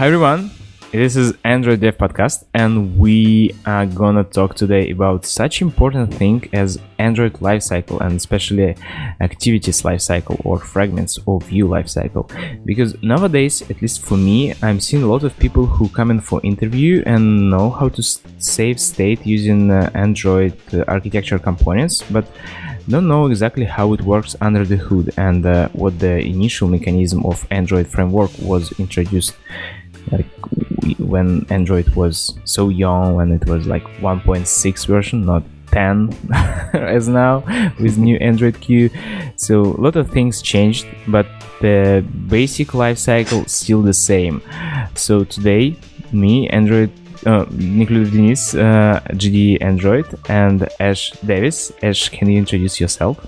Hi everyone, this is Android Dev Podcast, and we are gonna talk today about such important thing as Android lifecycle and especially activities lifecycle or fragments of view lifecycle. Because nowadays, at least for me, I'm seeing a lot of people who come in for interview and know how to save state using uh, Android uh, architecture components, but don't know exactly how it works under the hood and uh, what the initial mechanism of Android framework was introduced like when Android was so young when it was like 1.6 version not 10 as now with new Android Q so a lot of things changed but the basic life cycle still the same so today me Android uh, including Denis, uh, GD Android, and Ash Davies. Ash, can you introduce yourself?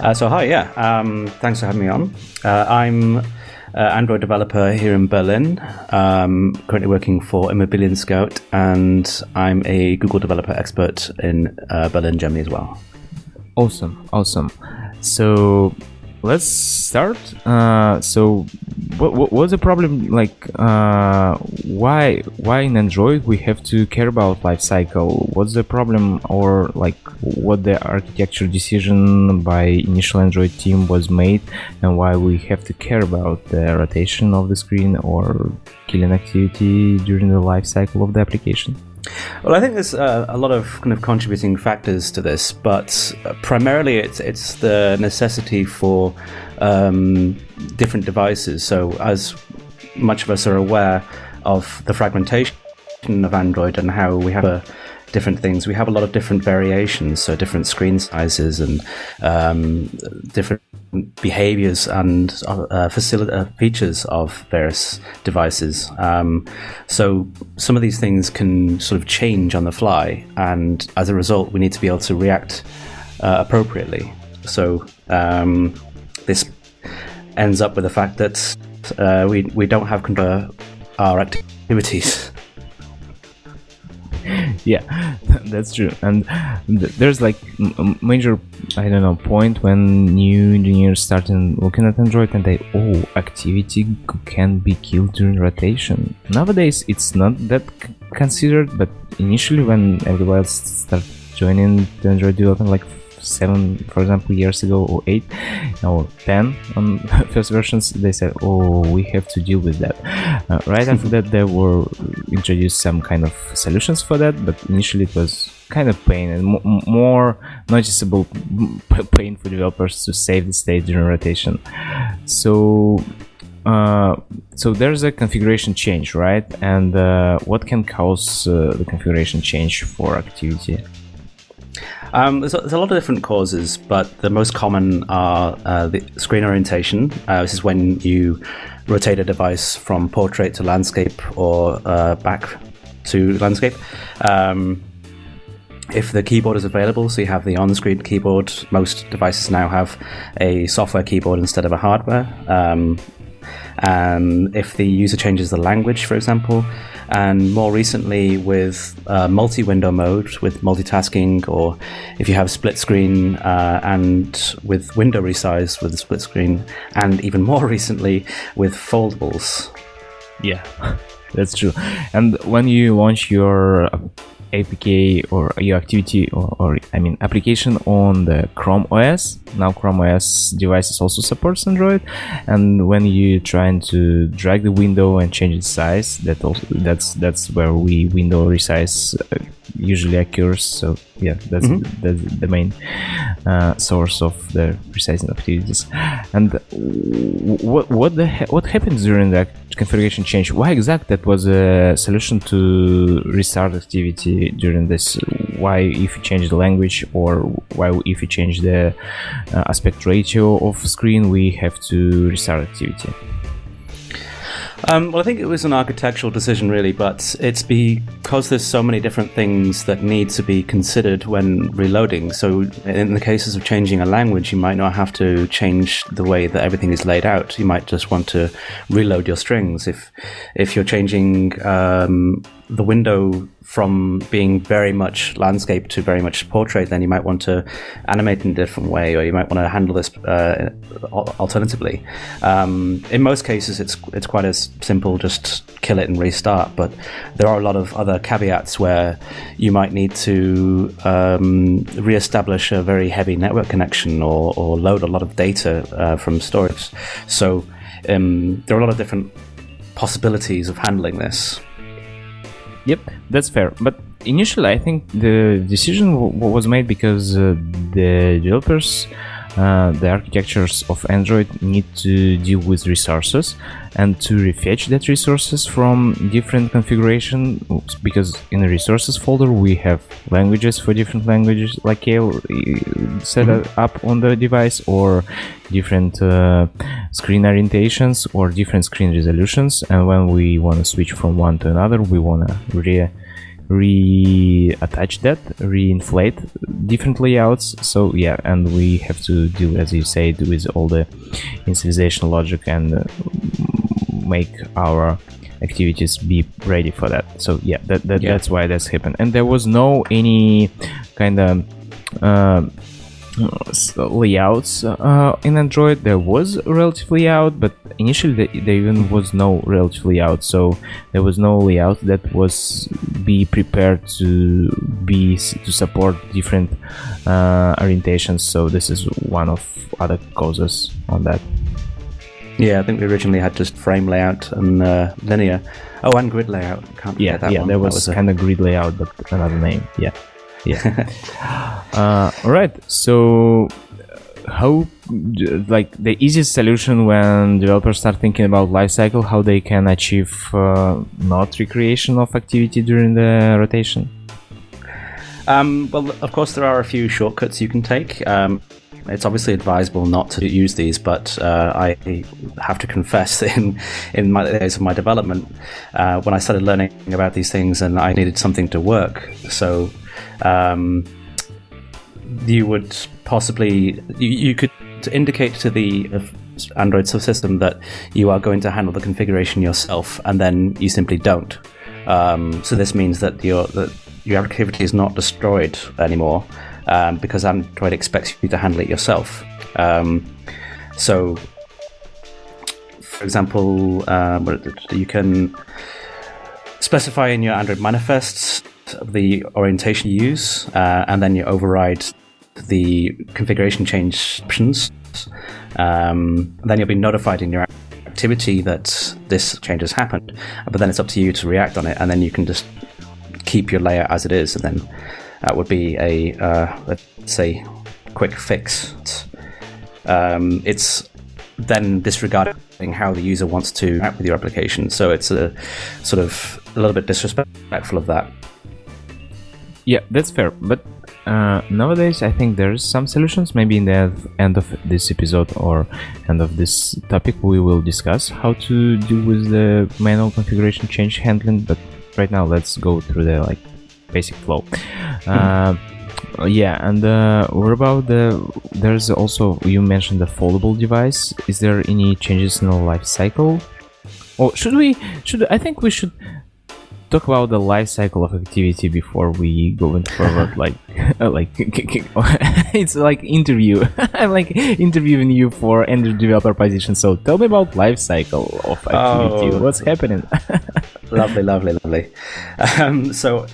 Uh, so, hi, yeah, um, thanks for having me on. Uh, I'm uh, Android developer here in Berlin, um, currently working for Immobilien Scout, and I'm a Google developer expert in uh, Berlin, Germany as well. Awesome, awesome. So, let's start. Uh, so, what, what was the problem? Like, uh, why why in Android we have to care about lifecycle? What's the problem, or like what the architecture decision by initial Android team was made, and why we have to care about the rotation of the screen or killing activity during the lifecycle of the application? Well, I think there's uh, a lot of kind of contributing factors to this, but uh, primarily it's it's the necessity for um, different devices. So, as much of us are aware of the fragmentation of Android and how we have a different things. We have a lot of different variations, so different screen sizes and um, different behaviors and uh, uh, features of various devices. Um, so some of these things can sort of change on the fly, and as a result, we need to be able to react uh, appropriately. So um, this ends up with the fact that uh, we we don't have control our activities. yeah that's true. And th- there's like a major i don't know point when new engineers starting looking at android and they oh activity can be killed during rotation. Nowadays it's not that c- considered but initially when everybody else start joining the android development like seven, for example, years ago or eight or ten on first versions, they said, "Oh, we have to deal with that." Uh, right after that, there were introduced some kind of solutions for that, but initially it was kind of pain and m- more noticeable pain for developers to save the state during rotation. So uh, so there's a configuration change, right? And uh, what can cause uh, the configuration change for activity? Um, there's, a, there's, a, lot of different causes, but the most common are uh, the screen orientation. Uh, this is when you rotate a device from portrait to landscape or uh, back to landscape. Um, if the keyboard is available, so you have the on screen keyboard, most devices now have a software keyboard instead of a hardware. Um, and if the user changes the language, for example, and more recently with uh, multi-window mode with multitasking or if you have split screen uh, and with window resize with split screen and even more recently with foldables. Yeah that's true. And when you launch your APK or your activity or, or, I mean application on the Chrome OS. Now Chrome OS devices also supports Android, and when you're trying to drag the window and change its size, that also that's that's where we window resize uh, usually occurs. So yeah, that's mm-hmm. the, that's the main uh, source of the resizing activities. And what what the what happens during the configuration change? Why exactly that was a solution to restart activity during this? Why if you change the language or why if you change the uh, aspect ratio of screen we have to restart activity? Um, well, I think it was an architectural decision, really, but it's because there's so many different things that need to be considered when reloading. So, in the cases of changing a language, you might not have to change the way that everything is laid out. You might just want to reload your strings. If if you're changing um, the window from being very much landscape to very much portrait, then you might want to animate in a different way, or you might want to handle this uh, alternatively. Um, in most cases, it's it's quite as simple, just kill it and restart. But there are a lot of other caveats where you might need to um, re-establish a very heavy network connection or, or load a lot of data uh, from storage. So um, there are a lot of different possibilities of handling this. Yep, that's fair. But initially, I think the decision w- was made because uh, the developers uh, the architectures of Android need to deal with resources and to refetch that resources from different configuration because in the resources folder we have languages for different languages like set mm-hmm. up on the device or different uh, screen orientations or different screen resolutions and when we want to switch from one to another we want to re reattach that, reinflate different layouts. So yeah, and we have to deal, as you said, with all the initialization logic and uh, make our activities be ready for that. So yeah, that, that yeah. that's why that's happened. And there was no any kind of uh, layouts uh, in Android. There was relative layout, but initially there even was no relative layout. So there was no layout that was be prepared to be to support different uh, orientations. So this is one of other causes on that. Yeah, I think we originally had just frame layout and uh, linear. Oh, and grid layout. Can't yeah, that yeah, one. there was, was kind of grid layout, but another name. Yeah yeah uh, all right so how like the easiest solution when developers start thinking about lifecycle how they can achieve uh, not recreation of activity during the rotation? Um, well of course there are a few shortcuts you can take. Um, it's obviously advisable not to use these, but uh, I have to confess in in my days of my development, uh, when I started learning about these things, and I needed something to work, so um, you would possibly you, you could indicate to the Android subsystem that you are going to handle the configuration yourself, and then you simply don't. Um, so this means that your that your activity is not destroyed anymore um, because Android expects you to handle it yourself. Um, so, for example, uh, you can specify in your Android manifests the orientation you use, uh, and then you override the configuration change options. Um, then you'll be notified in your activity that this change has happened, but then it's up to you to react on it, and then you can just keep your layer as it is, and then that would be a uh, let's say quick fix. Um, it's then disregarding how the user wants to act with your application, so it's a sort of a little bit disrespectful of that. Yeah, that's fair. But uh, nowadays, I think there's some solutions. Maybe in the end of this episode or end of this topic, we will discuss how to deal with the manual configuration change handling. But right now, let's go through the like basic flow. Uh, yeah, and uh, what about the? There's also you mentioned the foldable device. Is there any changes in the life cycle? Or should we? Should I think we should talk about the life cycle of activity before we go into forward like like it's like interview. I'm like interviewing you for android developer position. So tell me about life cycle of activity. Oh, what's happening? Lovely lovely lovely. Um, so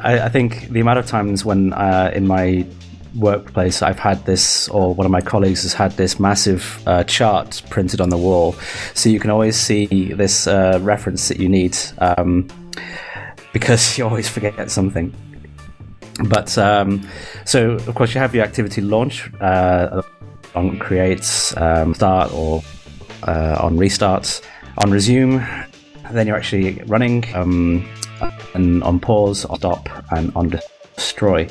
I, I, think the amount of times when uh, in my workplace I've had this, or one of my colleagues has had this massive uh, chart printed on the wall, so you can always see this uh, reference that you need. Um, because you always forget something. But um, so, of course, you have your activity launch uh, on creates, um, start, or uh, on restarts, on resume. Then you're actually running, um, and on pause, on stop, and on destroy.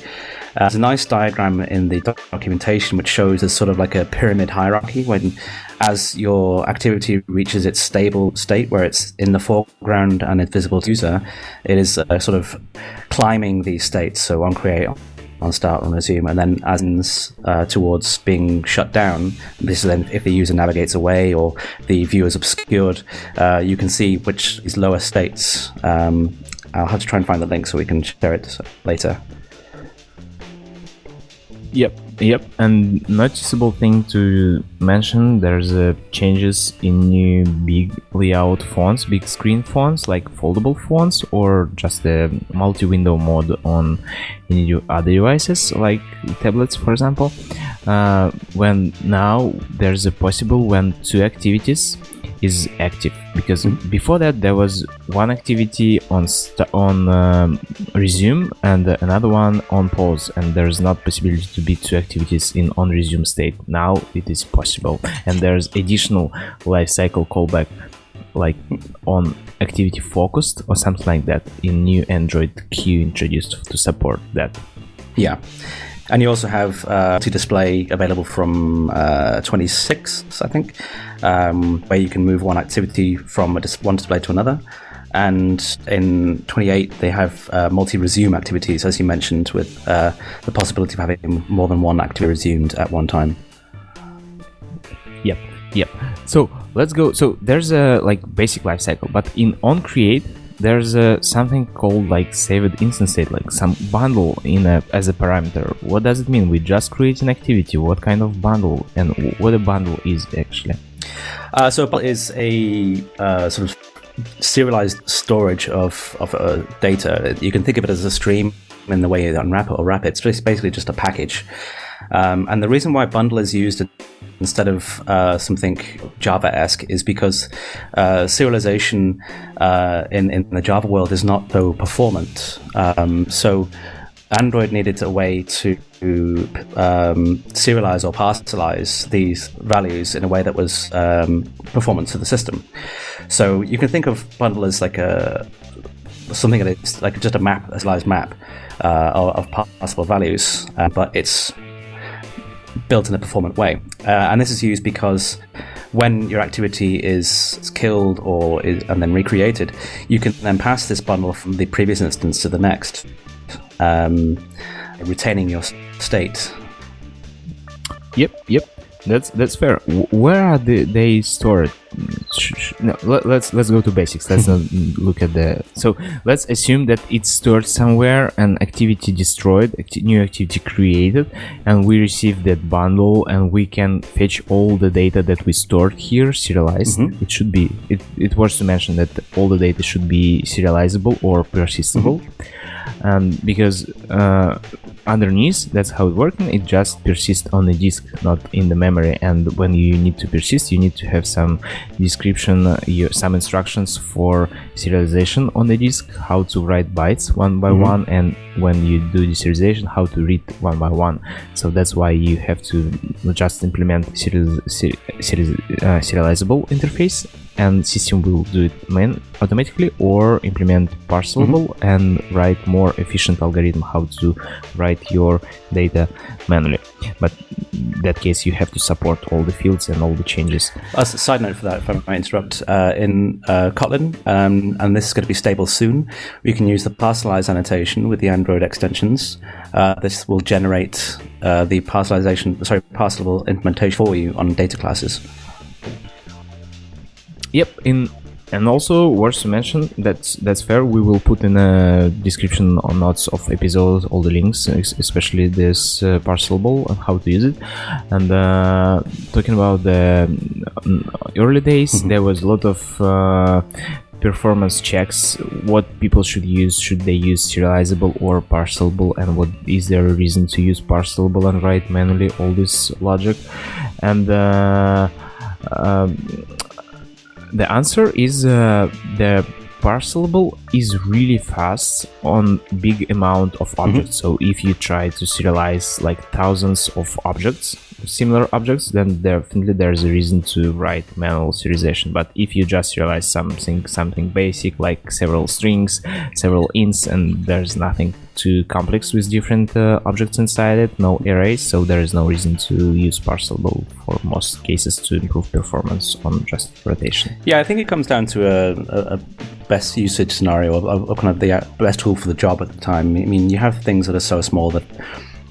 Uh, there's a nice diagram in the documentation which shows as sort of like a pyramid hierarchy when as your activity reaches its stable state where it's in the foreground and it's visible to user, it is uh, sort of climbing these states. So on create, on start, on resume, and then as uh, towards being shut down. This is then if the user navigates away or the view is obscured, uh, you can see which is lower states. Um, I'll have to try and find the link so we can share it later. Yep. Yep, and noticeable thing to mention: there's uh, changes in new big layout fonts, big screen fonts like foldable fonts, or just the multi-window mode on any other devices like tablets, for example. Uh, when now there's a possible when two activities is active. Because mm-hmm. before that there was one activity on st- on um, resume and another one on pause. And there's not possibility to be two activities in on resume state. Now it is possible. And there's additional lifecycle callback like on activity focused or something like that in new android q introduced to support that. Yeah and you also have uh, display available from uh, 26, I think, um, where you can move one activity from dis- one display to another. And in 28, they have uh, multi resume activities, as you mentioned, with uh, the possibility of having more than one activity resumed at one time. Yep, yep. So let's go. So there's a like basic life cycle, but in on create, there's a, something called like saved instance state, like some bundle in a, as a parameter. What does it mean? We just create an activity. What kind of bundle and what a bundle is actually? Uh, so it is a uh, sort of serialized storage of, of uh, data. You can think of it as a stream in the way you unwrap it or wrap it. It's just basically just a package. Um, and the reason why bundle is used instead of uh, something Java-esque is because uh, serialization uh, in, in the Java world is not so performant. Um, so Android needed a way to um, serialize or parcelize these values in a way that was um, performant to the system. So you can think of bundle as like a something that is like just a map, a serialized map uh, of, of possible values, uh, but it's built in a performant way. Uh, and this is used because when your activity is killed or is, and then recreated, you can then pass this bundle from the previous instance to the next, um, retaining your state. Yep, yep. That's that's fair. Where are they, they stored? No, let, us let's go to basics. Let's not look at the. So let's assume that it's stored somewhere, an activity destroyed, acti- new activity created, and we receive that bundle, and we can fetch all the data that we stored here serialized. Mm-hmm. It should be. It it was to mention that all the data should be serializable or persistable. Mm-hmm and because uh, underneath that's how it works it just persists on the disk not in the memory. And when you need to persist you need to have some description uh, some instructions for serialization on the disk how to write bytes one by mm-hmm. one and when you do the serialization how to read one by one. So that's why you have to just implement serial, ser- ser- uh, serializable interface and system will do it man- automatically or implement parcelable mm-hmm. and write more efficient algorithm how to write your data manually. But in that case you have to support all the fields and all the changes. As a side note for that if i might interrupt uh, in uh, kotlin um, and this is going to be stable soon we can use the parcelize annotation with the android extensions. Uh, this will generate uh, the parcelization sorry parcelable implementation for you on data classes Yep, in and also worth to mention that's that's fair. We will put in a description on notes of episodes all the links, especially this uh, parcelable and how to use it. And uh, talking about the um, early days, mm-hmm. there was a lot of uh, performance checks. What people should use? Should they use serializable or parcelable? And what is there a reason to use parcelable and write manually all this logic? And uh, um, the answer is uh, the parcelable is really fast on big amount of mm-hmm. objects mm-hmm. so if you try to serialize like thousands of objects similar objects then definitely there's a reason to write manual serialization. But if you just realize something something basic like several strings several ints and there's nothing too complex with different uh, objects inside it no arrays so there is no reason to use parcelable for most cases to improve performance on just rotation. Yeah i think it comes down to a, a, a best usage scenario of, of, kind of the best tool for the job at the time. I mean you have things that are so small that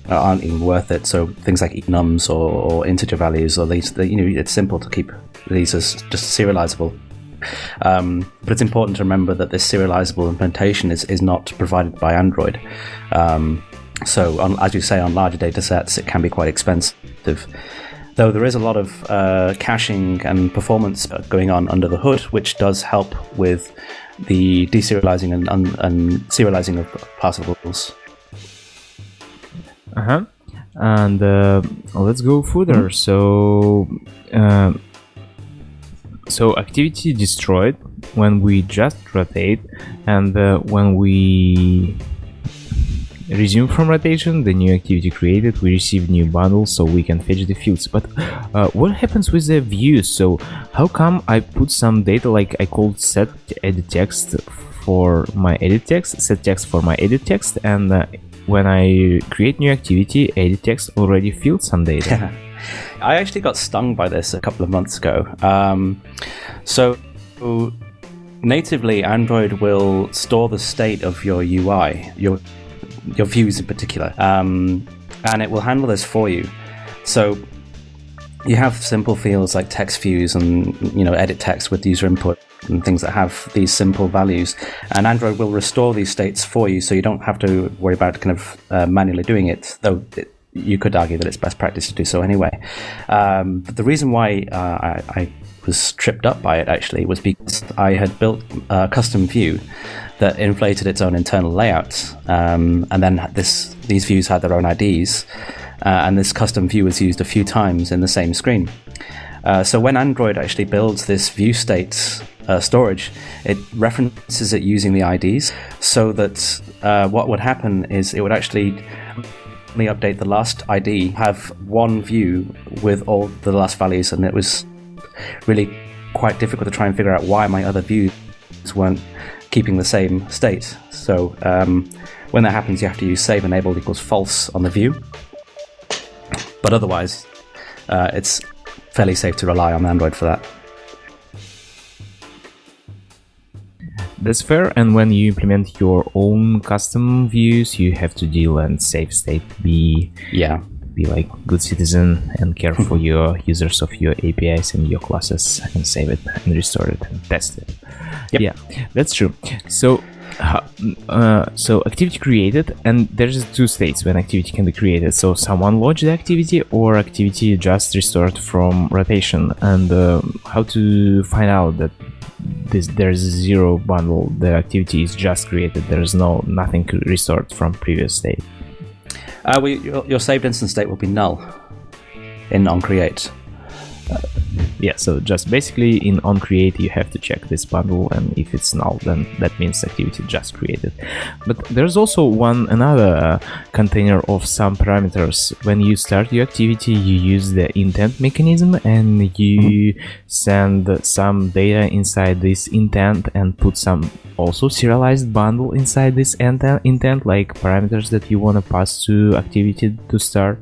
aren't even worth it. So things like enums or, or integer values, or these, you know, it's simple to keep these as just serializable. Um, but it's important to remember that this serializable implementation is, is not provided by Android. Um, So, on, as you say, on larger data sets, it can be quite expensive. Though there is a lot of uh, caching and performance going on under the hood, which does help with the deserializing and, and, and serializing of particles. Uh huh. And uh, let's go further. Mm-hmm. So, uh, so activity destroyed when we just rotate, and uh, when we resume from rotation, the new activity created, we receive new bundles so we can fetch the fields. But uh, what happens with the views? So how come I put some data like I called set edit text for my edit text, set text for my edit text, and uh, when I create new activity, edit text already filled some data. I actually got stung by this a couple of months ago. Um, so natively, Android will store the state of your UI, your your views in particular, um, and it will handle this for you. So you have simple fields like text views and you know edit text with user input and things that have these simple values and android will restore these states for you so you don't have to worry about kind of uh, manually doing it though it, you could argue that it's best practice to do so anyway um, but the reason why uh, I, I, was tripped up by it actually was because i had built a custom view that inflated its own internal layout um, and then this these views had their own ids uh, and this custom view was used a few times in the same screen. Uh, so when Android actually builds this view state uh, storage, it references it using the IDs, so that uh, what would happen is it would actually only update the last ID, have one view with all the last values, and it was really quite difficult to try and figure out why my other views weren't keeping the same state. So um, when that happens, you have to use save enabled equals false on the view but otherwise, uh, it's fairly safe to rely on Android for that. That's fair. And when you implement your own custom views, you have to deal and save state. Be yeah, be like good citizen and care for your users of your APIs and your classes and save it and restore it and test it. Yep. Yeah, that's true. So uh, so activity created and there's two states when activity can be created so someone launched the activity or activity just restored from rotation and uh, how to find out that this there's zero bundle the activity is just created there's no nothing restored from previous state. Uh, your, your saved instance state will be null in onCreate yeah so just basically in on create you have to check this bundle and if it's null then that means activity just created but there's also one another uh, container of some parameters. When you start your activity you use the intent mechanism and you send some data inside this intent and put some also serialized bundle inside this intent like parameters that you want to pass to activity to start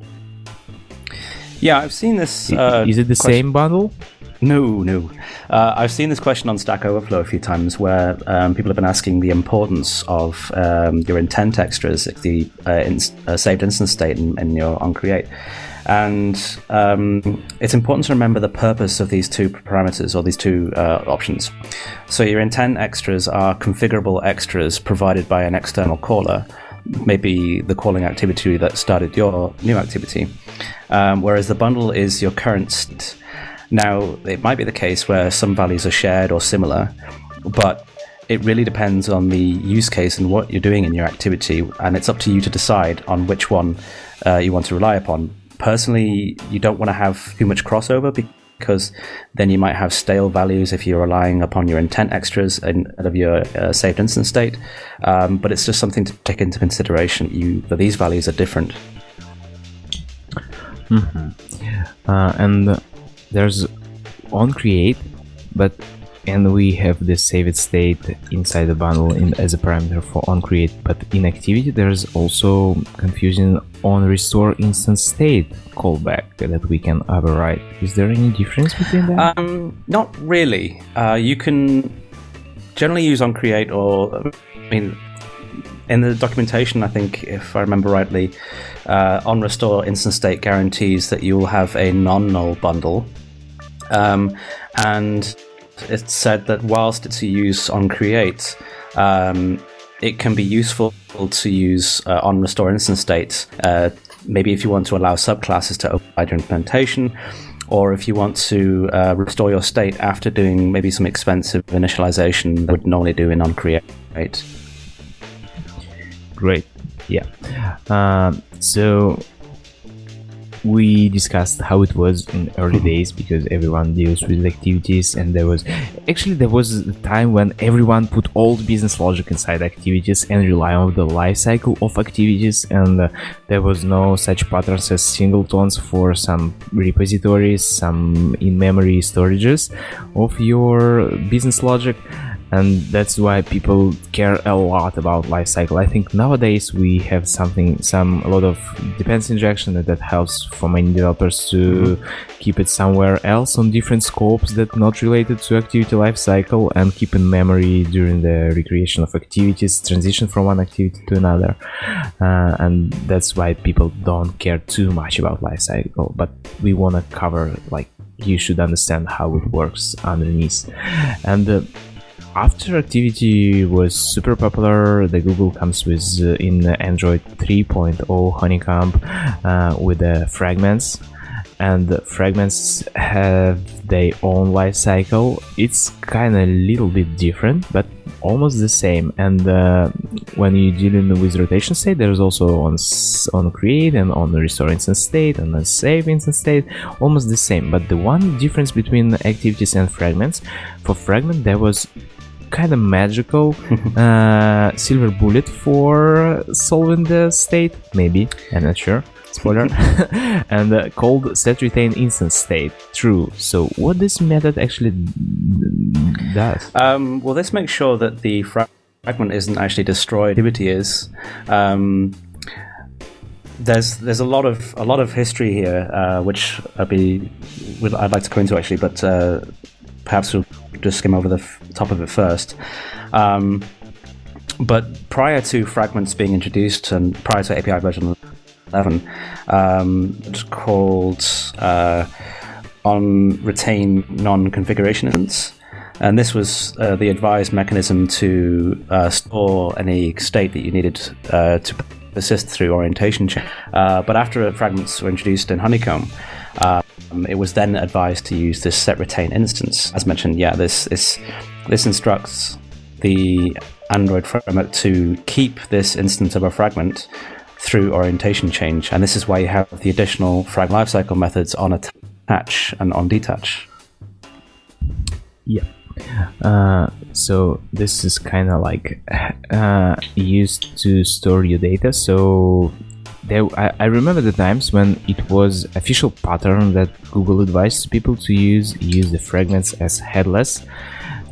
yeah, I've seen this. Uh, is it the question. same bundle? No, no. Uh, I've seen this question on Stack Overflow a few times where um, people have been asking the importance of um, your intent extras, the uh, in, uh, saved instance state in, in your onCreate. And um, it's important to remember the purpose of these two parameters or these two uh, options. So your intent extras are configurable extras provided by an external caller maybe the calling activity that started your new activity, um, whereas the bundle is your current state. Now, it might be the case where some values are shared or similar, but it really depends on the use case and what you're doing in your activity, and it's up to you to decide on which one uh, you want to rely upon. Personally, you don't want to have too much crossover because then you might have stale values if you're relying upon your intent extras instead of your uh, saved instance state. Um, but it's just something to take into consideration. You that these values are different. Mm-hmm. Uh, and there's on create, but and we have the saved state inside the bundle in, as a parameter for on create but in activity there's also confusing on restore instance state callback that we can override. Is there any difference between them? um, not really. Uh, you can generally use on create or i mean in the documentation, I think, if I remember rightly, uh, on restore instance state guarantees that you will have a non-null bundle, um, and it's said that whilst it's a use on create, um, it can be useful to use uh, on restore instance state. Uh, maybe if you want to allow subclasses to override your implementation, or if you want to uh, restore your state after doing maybe some expensive initialization that would normally do in onCreate. Great. Yeah. Um, so we discussed how it was in early days because everyone deals with activities and there was actually there was a time when everyone put all the business logic inside activities and rely on the lifecycle of activities and uh, there was no such patterns as singletons for some repositories some in-memory storages of your business logic and that's why people care a lot about lifecycle. I think nowadays we have something, some a lot of dependency injection that, that helps for many developers to mm-hmm. keep it somewhere else on different scopes that not related to activity lifecycle and keep in memory during the recreation of activities, transition from one activity to another, uh, and that's why people don't care too much about lifecycle. But we want to cover like you should understand how it works underneath, and. Uh, after Activity was super popular, the Google comes with uh, in Android 3.0 Honeycomb uh, with the fragments and fragments have their own life cycle. It's kind of a little bit different, but almost the same. And uh, when you're dealing with rotation state, there's also on on create and on restore instance state and on save instance state, almost the same. But the one difference between activities and fragments, for fragment there was kind of magical uh, silver bullet for solving the state. Maybe I'm not sure. Spoiler. and uh, called set retain instance state. True. So what this method actually does? Um, well, this makes sure that the fragment isn't actually destroyed. Activity is. Um, there's there's a lot of a lot of history here, uh, which I'd be I'd like to go into actually, but uh, perhaps we'll just skim over the f- top of it first. Um, but prior to fragments being introduced and prior to API version 11, um, it's called uh, on retain non configuration instance. And this was uh, the advised mechanism to uh, store any state that you needed uh, to persist through orientation change. Uh, but after fragments were introduced in Honeycomb, uh, um, it was then advised to use this set retain instance. As mentioned, yeah, this this this instructs the Android framework to keep this instance of a fragment through orientation change, and this is why you have the additional frag lifecycle methods on attach and on detach. Yeah. Uh, so this is kind of like uh, used to store your data. So there, I, I, remember the times when it was official pattern that Google advised people to use use the fragments as headless,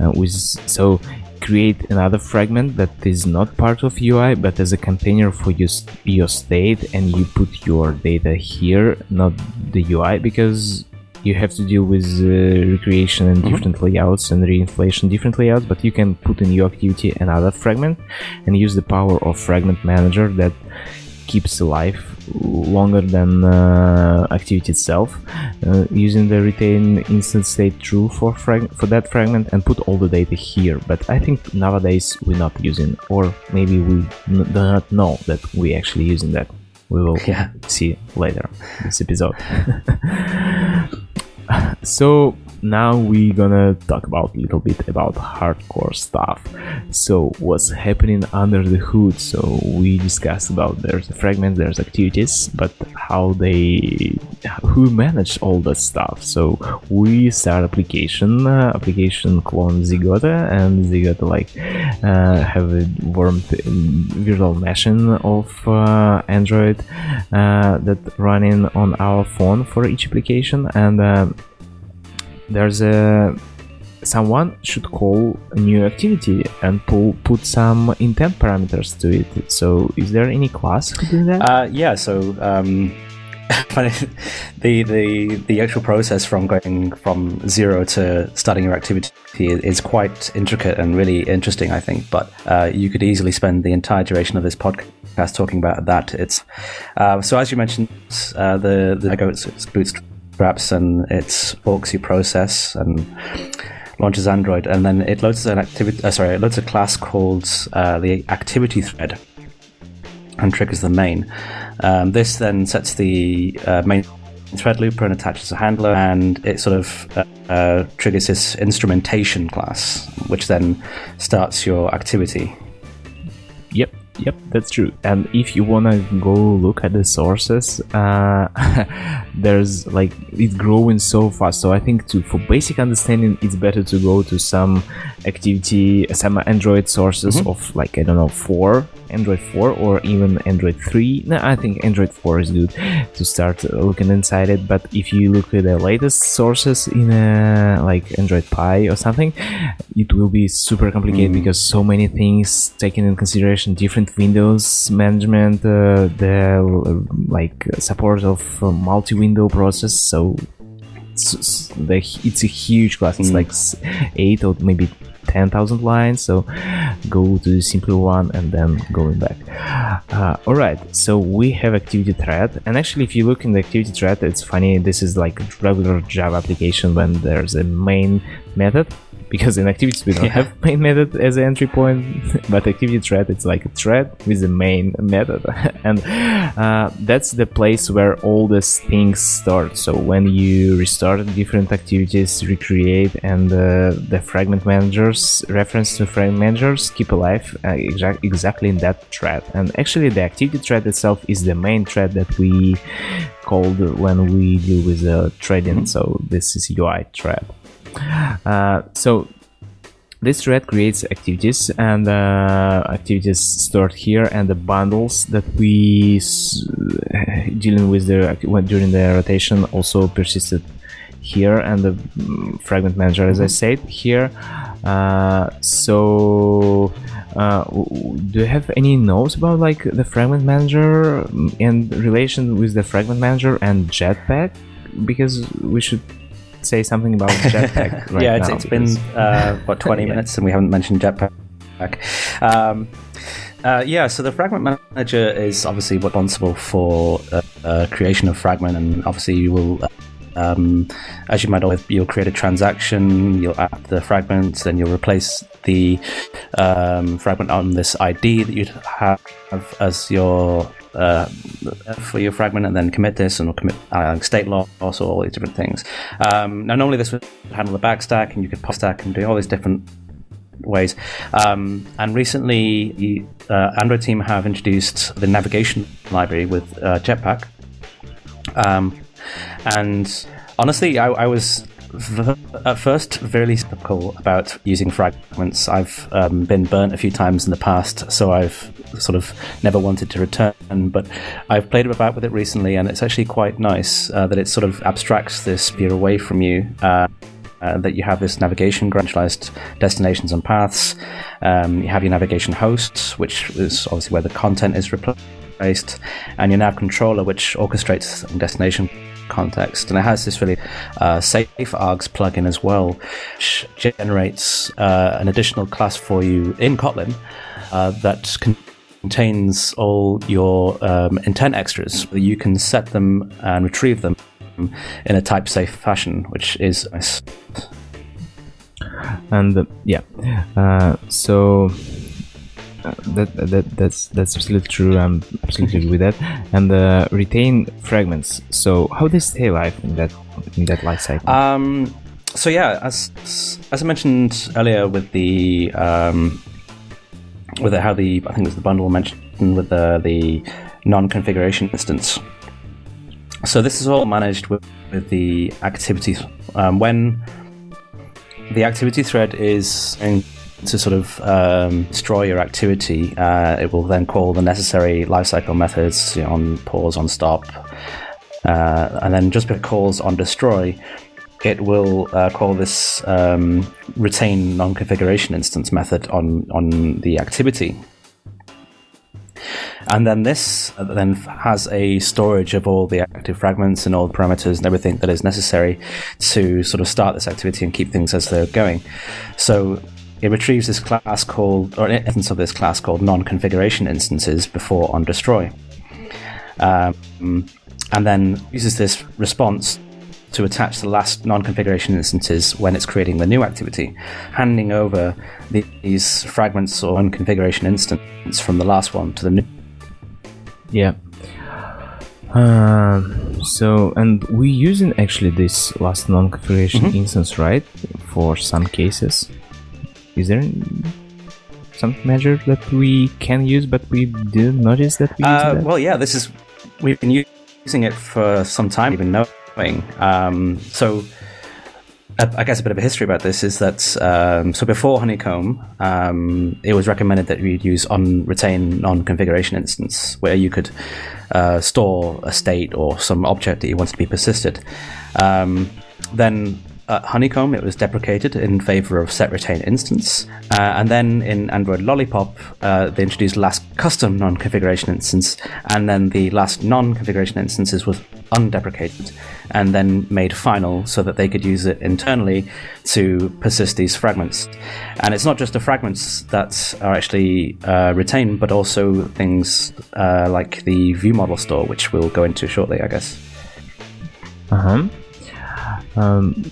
uh, with so create another fragment that is not part of UI but as a container for your, your state and you put your data here, not the UI because you have to deal with uh, recreation and mm-hmm. different layouts and reinflation different layouts but you can put in your activity another fragment and use the power of fragment manager that keeps alive longer than uh, activity itself uh, using the retain instance state true for frag- for that fragment and put all the data here. But i think nowadays we're not using or maybe we do not know that we're actually using that. We will yeah. see later this episode. So now we're gonna talk about a little bit about hardcore stuff. So what's happening under the hood? So we discussed about there's fragments there's activities but how they who manage all that stuff. So we start application uh, application clone Zygote and Zygote like uh, have a warm virtual machine of uh, android uh, that running on our phone for each application and uh, there's a someone should call a new activity and pull, put some intent parameters to it. So, is there any class doing that? Uh, yeah. So, um, the the the actual process from going from zero to starting your activity is quite intricate and really interesting, I think. But uh, you could easily spend the entire duration of this podcast talking about that. It's uh, so as you mentioned, uh, the the Lego Bootstrap scraps and its folksy process and launches Android, and then it loads an activity. Uh, sorry, it loads a class called uh, the activity thread, and triggers the main. Um, this then sets the uh, main thread looper and attaches a handler, and it sort of uh, uh, triggers this instrumentation class, which then starts your activity. Yep. Yep, that's true. And if you wanna go look at the sources, uh, there's like it's growing so fast. So I think to for basic understanding, it's better to go to some activity, some Android sources mm-hmm. of like I don't know four, Android four, or even Android three. No, I think Android four is good to start looking inside it. But if you look at the latest sources in a, like Android Pie or something, it will be super complicated mm. because so many things taken in consideration, different different Windows management, uh, the like support of uh, multi-window process. So it's, it's a huge class. It's mm. like eight or maybe 10,000 lines. So go to the simpler one and then going back. Uh, all right. So we have activity thread. And actually, if you look in the activity thread, it's funny. This is like regular Java application when there's a main method because in activities we don't yeah. have main method as an entry point but activity thread it's like a thread with the main method. And uh, that's the place where all these things start. So when you restart different activities recreate and uh, the fragment managers reference to fragment managers keep alive uh, exa- exactly in that thread and actually the activity thread itself is the main thread that we called when we deal with the threading mm-hmm. so this is ui thread uh, so this thread creates activities and uh, activities stored here and the bundles that we s- dealing with the during the rotation also persisted here and the mm, fragment manager as I said here. Uh, so uh, do you have any notes about like the fragment manager and relation with the fragment manager and jetpack? Because we should say something about Jetpack right yeah, it's, it's been uh, what twenty yeah. minutes and we haven't mentioned Jetpack. Um, uh, yeah, so the fragment manager is obviously responsible for uh, uh, creation of fragment, and obviously you will, um, as you might know, you'll create a transaction, you'll add the fragments, then you'll replace the um, fragment on this ID that you have as your uh, for your fragment and then commit this and commit uh, state loss or all these different things. Um, now, normally this would handle the backstack and you could pop stack and do all these different ways. Um, and recently, the uh, Android team have introduced the navigation library with uh, Jetpack. Um, and honestly, I, I was at first very skeptical about using fragments. I've um, been burnt a few times in the past, so I've sort of never wanted to return. But I've played about with it recently, and it's actually quite nice uh, that it sort of abstracts this sphere away from you. Uh, uh, that you have this navigation gradualized destinations and paths. Um, you have your navigation host, which is obviously where the content is replaced, and your nav controller, which orchestrates destination context. And it has this really uh, safe args plugin as well, which generates uh, an additional class for you in Kotlin uh, that contains all your um, intent extras. You can set them and retrieve them in a type safe fashion, which is nice. And uh, yeah, uh, so that, that that's that's absolutely true. I'm absolutely with that. And uh, retain fragments. So how they stay alive in that in that life cycle? Um, so yeah, as as I mentioned earlier, with the um, with the, how the I think it was the bundle mentioned with the the non-configuration instance. So this is all managed with, with the activity um, when the activity thread is in to sort of um, destroy your activity, uh, it will then call the necessary lifecycle methods you know, on pause, on stop, uh, and then just before it calls on destroy, it will uh, call this um, retain non-configuration instance method on on the activity. And then this then has a storage of all the active fragments and all the parameters and everything that is necessary to sort of start this activity and keep things as they're going. So it retrieves this class called, or an instance of this class called non-configuration instances before on destroy, um, and then uses this response to attach the last non-configuration instances when it's creating the new activity, handing over the, these fragments or non-configuration instance from the last one to the new. Yeah. Um, so, and we're using actually this last non-configuration Mhm. instance, right? For some cases, is there some measure that we can use, but we didn't notice that we Uh, that? well, yeah, this is we've been using it for some time, even knowing. Um, so, I guess a bit of a history about this is that um, so before Honeycomb, um, it was recommended that you'd use on retain non-configuration instance, where you could uh, store a state or some object that you wanted to be persisted. Um, then at Honeycomb, it was deprecated in favor of set retain instance. Uh, and then in Android Lollipop, uh, they introduced last custom non configuration instance. And then the last non configuration instances was undeprecated and then made final so that they could use it internally to persist these fragments. And it's not just the fragments that are actually uh, retained, but also things uh, like the view model store, which we'll go into shortly, I guess. Uh-huh. Um,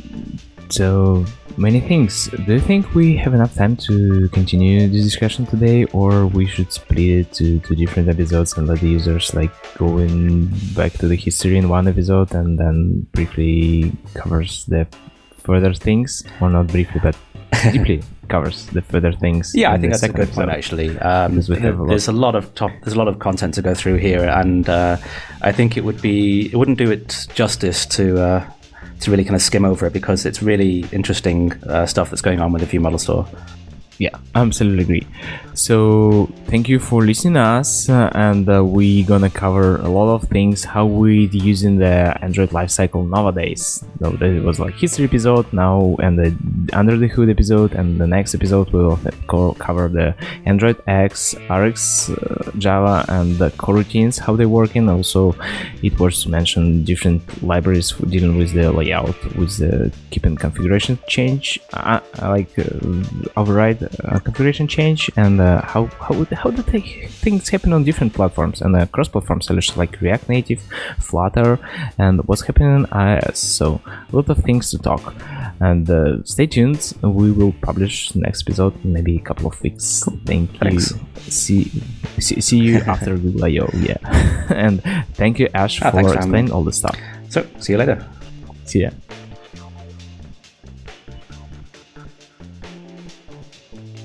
so many things. Do you think we have enough time to continue this discussion today, or we should split it to, to different episodes and let the users like go in back to the history in one episode and then briefly covers the further things, or not briefly but deeply covers the further things. Yeah, I think that's a good point. Actually, um, have a lot- there's a lot of top, there's a lot of content to go through here, and uh, I think it would be it wouldn't do it justice to uh, to really kind of skim over it because it's really interesting uh, stuff that's going on with the View Model Store. Yeah, absolutely agree. So thank you for listening to us, uh, and uh, we gonna cover a lot of things how we using the Android lifecycle nowadays. So that was like history episode now, and the under the hood episode, and the next episode we will co- cover the Android X, RX, uh, Java, and the coroutines how they working. Also, it was mentioned different libraries for dealing with the layout, with the keeping configuration change, like uh, override uh, configuration change, and uh, how how how do they, things happen on different platforms and uh, cross-platform solutions like React Native, Flutter, and what's happening in iOS. So a lot of things to talk. And uh, stay tuned. We will publish next episode in maybe a couple of weeks. Thank Thanks. you. See, see see you after Google I/O. Yeah, and thank you Ash Ah, for thanks for having me. explaining all the stuff. So, see you later. See ya.